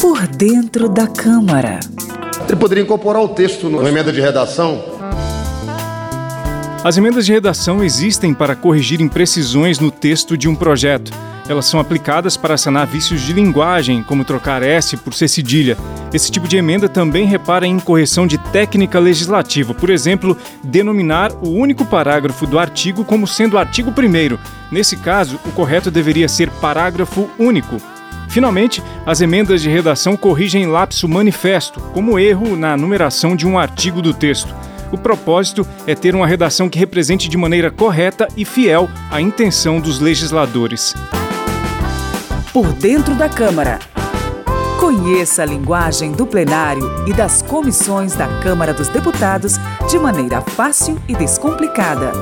Por dentro da Câmara. Ele poderia incorporar o texto na emenda de redação. As emendas de redação existem para corrigir imprecisões no texto de um projeto. Elas são aplicadas para sanar vícios de linguagem, como trocar S por C cedilha. Esse tipo de emenda também repara em correção de técnica legislativa, por exemplo, denominar o único parágrafo do artigo como sendo artigo 1. Nesse caso, o correto deveria ser parágrafo único. Finalmente, as emendas de redação corrigem lapso manifesto, como erro na numeração de um artigo do texto. O propósito é ter uma redação que represente de maneira correta e fiel a intenção dos legisladores. Por dentro da Câmara. Conheça a linguagem do plenário e das comissões da Câmara dos Deputados de maneira fácil e descomplicada.